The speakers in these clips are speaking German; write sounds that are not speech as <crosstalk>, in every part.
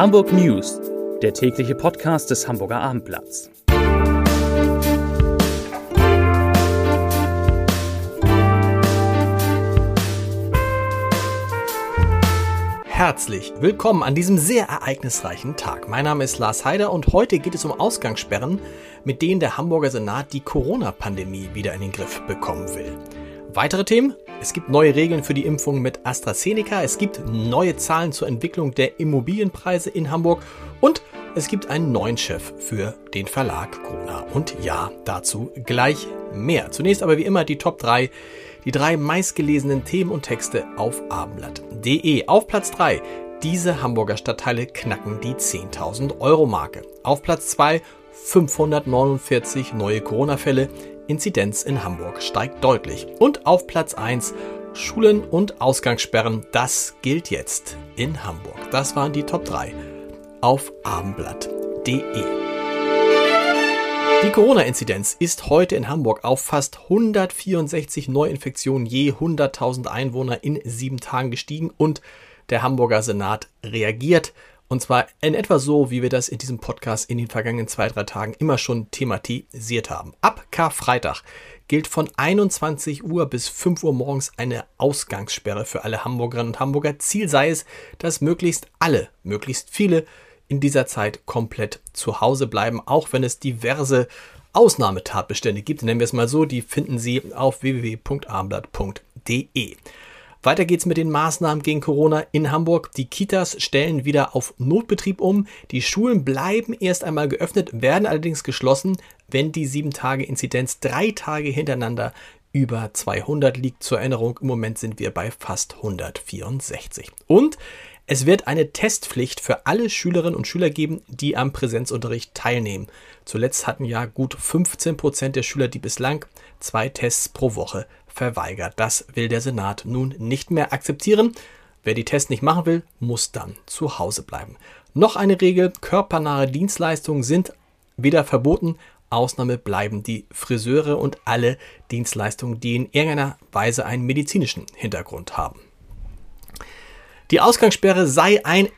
Hamburg News, der tägliche Podcast des Hamburger Abendblatts. Herzlich willkommen an diesem sehr ereignisreichen Tag. Mein Name ist Lars Heider und heute geht es um Ausgangssperren, mit denen der Hamburger Senat die Corona-Pandemie wieder in den Griff bekommen will. Weitere Themen? Es gibt neue Regeln für die Impfung mit AstraZeneca, es gibt neue Zahlen zur Entwicklung der Immobilienpreise in Hamburg und es gibt einen neuen Chef für den Verlag Gruner. Und ja, dazu gleich mehr. Zunächst aber wie immer die Top 3, die drei meistgelesenen Themen und Texte auf abendblatt.de. Auf Platz 3, diese Hamburger Stadtteile knacken die 10.000 Euro Marke. Auf Platz 2, 549 neue Corona-Fälle. Inzidenz in Hamburg steigt deutlich. Und auf Platz 1 Schulen und Ausgangssperren, das gilt jetzt in Hamburg. Das waren die Top 3 auf abendblatt.de. Die Corona-Inzidenz ist heute in Hamburg auf fast 164 Neuinfektionen je 100.000 Einwohner in sieben Tagen gestiegen und der Hamburger Senat reagiert. Und zwar in etwa so, wie wir das in diesem Podcast in den vergangenen zwei, drei Tagen immer schon thematisiert haben. Ab Karfreitag gilt von 21 Uhr bis 5 Uhr morgens eine Ausgangssperre für alle Hamburgerinnen und Hamburger. Ziel sei es, dass möglichst alle, möglichst viele in dieser Zeit komplett zu Hause bleiben, auch wenn es diverse Ausnahmetatbestände gibt. Nennen wir es mal so, die finden Sie auf www.abendblatt.de. Weiter geht's mit den Maßnahmen gegen Corona in Hamburg. Die Kitas stellen wieder auf Notbetrieb um. Die Schulen bleiben erst einmal geöffnet, werden allerdings geschlossen, wenn die 7-Tage-Inzidenz drei Tage hintereinander über 200 liegt. Zur Erinnerung, im Moment sind wir bei fast 164. Und es wird eine Testpflicht für alle Schülerinnen und Schüler geben, die am Präsenzunterricht teilnehmen. Zuletzt hatten ja gut 15 Prozent der Schüler, die bislang zwei Tests pro Woche verweigert. Das will der Senat nun nicht mehr akzeptieren. Wer die Tests nicht machen will, muss dann zu Hause bleiben. Noch eine Regel, körpernahe Dienstleistungen sind wieder verboten. Ausnahme bleiben die Friseure und alle Dienstleistungen, die in irgendeiner Weise einen medizinischen Hintergrund haben. Die Ausgangssperre sei ein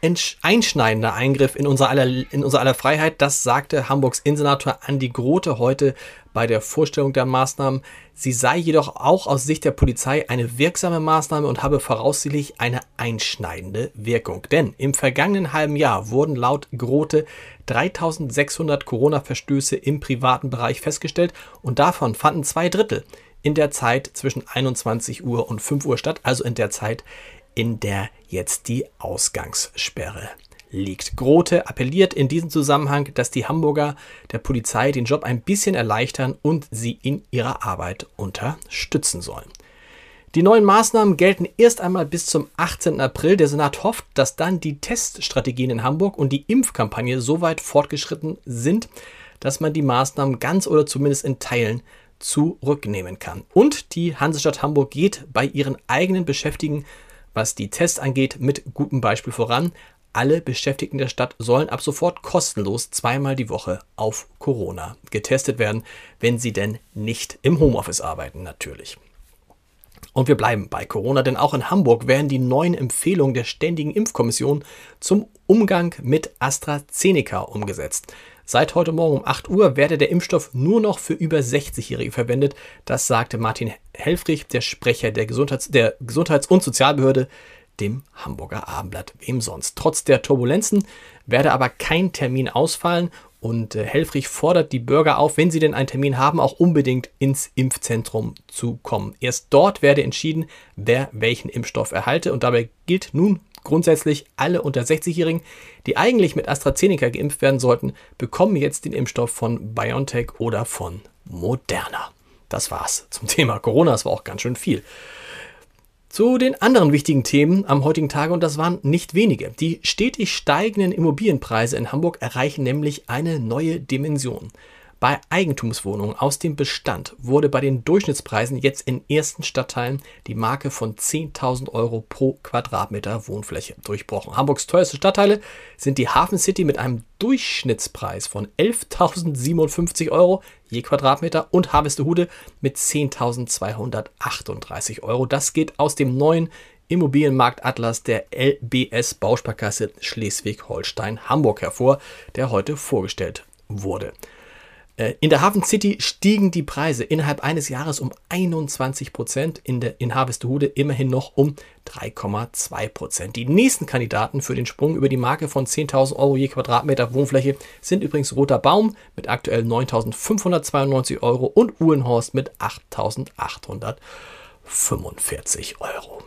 einschneidender Eingriff in unser, aller, in unser aller Freiheit, das sagte Hamburgs Innensenator Andi Grote heute bei der Vorstellung der Maßnahmen. Sie sei jedoch auch aus Sicht der Polizei eine wirksame Maßnahme und habe voraussichtlich eine einschneidende Wirkung. Denn im vergangenen halben Jahr wurden laut Grote 3600 Corona-Verstöße im privaten Bereich festgestellt und davon fanden zwei Drittel in der Zeit zwischen 21 Uhr und 5 Uhr statt, also in der Zeit, in der jetzt die Ausgangssperre liegt. Grote appelliert in diesem Zusammenhang, dass die Hamburger der Polizei den Job ein bisschen erleichtern und sie in ihrer Arbeit unterstützen sollen. Die neuen Maßnahmen gelten erst einmal bis zum 18. April. Der Senat hofft, dass dann die Teststrategien in Hamburg und die Impfkampagne so weit fortgeschritten sind, dass man die Maßnahmen ganz oder zumindest in Teilen zurücknehmen kann. Und die Hansestadt Hamburg geht bei ihren eigenen Beschäftigten was die Tests angeht, mit gutem Beispiel voran. Alle Beschäftigten der Stadt sollen ab sofort kostenlos zweimal die Woche auf Corona getestet werden, wenn sie denn nicht im Homeoffice arbeiten, natürlich. Und wir bleiben bei Corona, denn auch in Hamburg werden die neuen Empfehlungen der Ständigen Impfkommission zum Umgang mit AstraZeneca umgesetzt. Seit heute Morgen um 8 Uhr werde der Impfstoff nur noch für über 60-Jährige verwendet. Das sagte Martin Helfrich, der Sprecher der, Gesundheits-, der Gesundheits- und Sozialbehörde, dem Hamburger Abendblatt. Wem sonst? Trotz der Turbulenzen werde aber kein Termin ausfallen und äh, Helfrich fordert die Bürger auf, wenn sie denn einen Termin haben, auch unbedingt ins Impfzentrum zu kommen. Erst dort werde entschieden, wer welchen Impfstoff erhalte und dabei gilt nun Grundsätzlich alle unter 60-Jährigen, die eigentlich mit AstraZeneca geimpft werden sollten, bekommen jetzt den Impfstoff von BioNTech oder von Moderna. Das war's zum Thema Corona. Das war auch ganz schön viel. Zu den anderen wichtigen Themen am heutigen Tage, und das waren nicht wenige. Die stetig steigenden Immobilienpreise in Hamburg erreichen nämlich eine neue Dimension. Bei Eigentumswohnungen aus dem Bestand wurde bei den Durchschnittspreisen jetzt in ersten Stadtteilen die Marke von 10.000 Euro pro Quadratmeter Wohnfläche durchbrochen. Hamburgs teuerste Stadtteile sind die Hafen City mit einem Durchschnittspreis von 11.057 Euro je Quadratmeter und Harvestehude mit 10.238 Euro. Das geht aus dem neuen Immobilienmarktatlas der LBS Bausparkasse Schleswig-Holstein-Hamburg hervor, der heute vorgestellt wurde. Äh, in der Hafen City stiegen die Preise innerhalb eines Jahres um 21 Prozent, in, der, in Harvestehude immerhin noch um 3,2 Prozent. Die nächsten Kandidaten für den Sprung über die Marke von 10.000 Euro je Quadratmeter Wohnfläche sind übrigens Roter Baum mit aktuell 9.592 Euro und Uhlenhorst mit 8.845 Euro.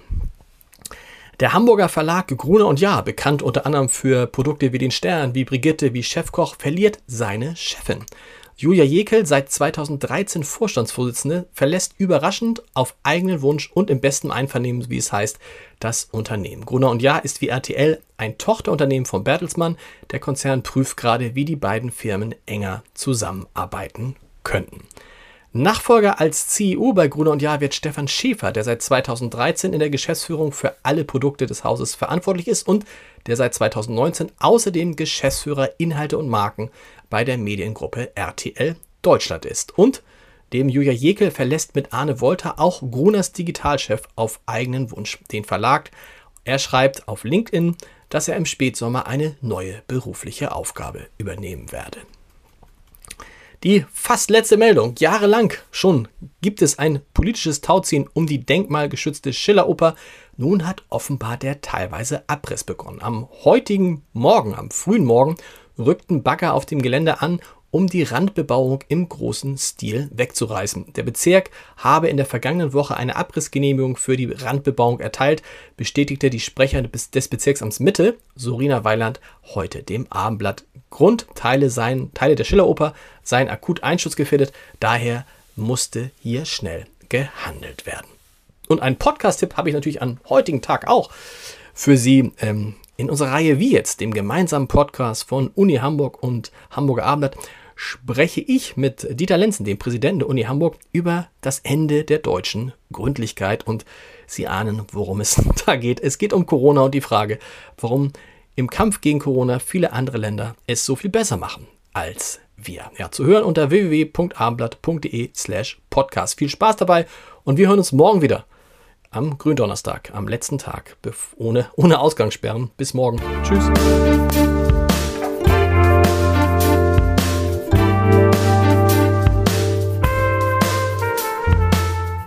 Der Hamburger Verlag Gruner und Jahr, bekannt unter anderem für Produkte wie den Stern, wie Brigitte, wie Chefkoch, verliert seine Chefin. Julia Jekel, seit 2013 Vorstandsvorsitzende, verlässt überraschend auf eigenen Wunsch und im besten Einvernehmen, wie es heißt, das Unternehmen. Gruner und Jahr ist wie RTL ein Tochterunternehmen von Bertelsmann. Der Konzern prüft gerade, wie die beiden Firmen enger zusammenarbeiten könnten. Nachfolger als CEO bei Gruner und Jahr wird Stefan Schäfer, der seit 2013 in der Geschäftsführung für alle Produkte des Hauses verantwortlich ist und der seit 2019 außerdem Geschäftsführer Inhalte und Marken bei der Mediengruppe RTL Deutschland ist. Und dem Julia Jekel verlässt mit Arne Wolter auch Gruners Digitalchef auf eigenen Wunsch den Verlag. Er schreibt auf LinkedIn, dass er im Spätsommer eine neue berufliche Aufgabe übernehmen werde. Die fast letzte Meldung. Jahrelang schon gibt es ein politisches Tauziehen um die denkmalgeschützte Schilleroper. Nun hat offenbar der teilweise Abriss begonnen. Am heutigen Morgen, am frühen Morgen, rückten Bagger auf dem Gelände an, um die Randbebauung im großen Stil wegzureißen. Der Bezirk habe in der vergangenen Woche eine Abrissgenehmigung für die Randbebauung erteilt, bestätigte die Sprecherin des Bezirksamts Mitte, Sorina Weiland, heute dem Abendblatt. Grund, Teile, seien, Teile der Schilleroper seien akut einschutzgefährdet, daher musste hier schnell gehandelt werden. Und einen Podcast-Tipp habe ich natürlich am heutigen Tag auch für Sie. Ähm, in unserer Reihe Wie jetzt, dem gemeinsamen Podcast von Uni Hamburg und Hamburger Abendblatt, spreche ich mit Dieter Lenzen, dem Präsidenten der Uni Hamburg, über das Ende der deutschen Gründlichkeit. Und Sie ahnen, worum es <laughs> da geht. Es geht um Corona und die Frage, warum im Kampf gegen Corona viele andere Länder es so viel besser machen als wir. Ja, zu hören unter www.abendblatt.de slash podcast. Viel Spaß dabei und wir hören uns morgen wieder am Gründonnerstag, am letzten Tag, ohne, ohne Ausgangssperren. Bis morgen. Tschüss.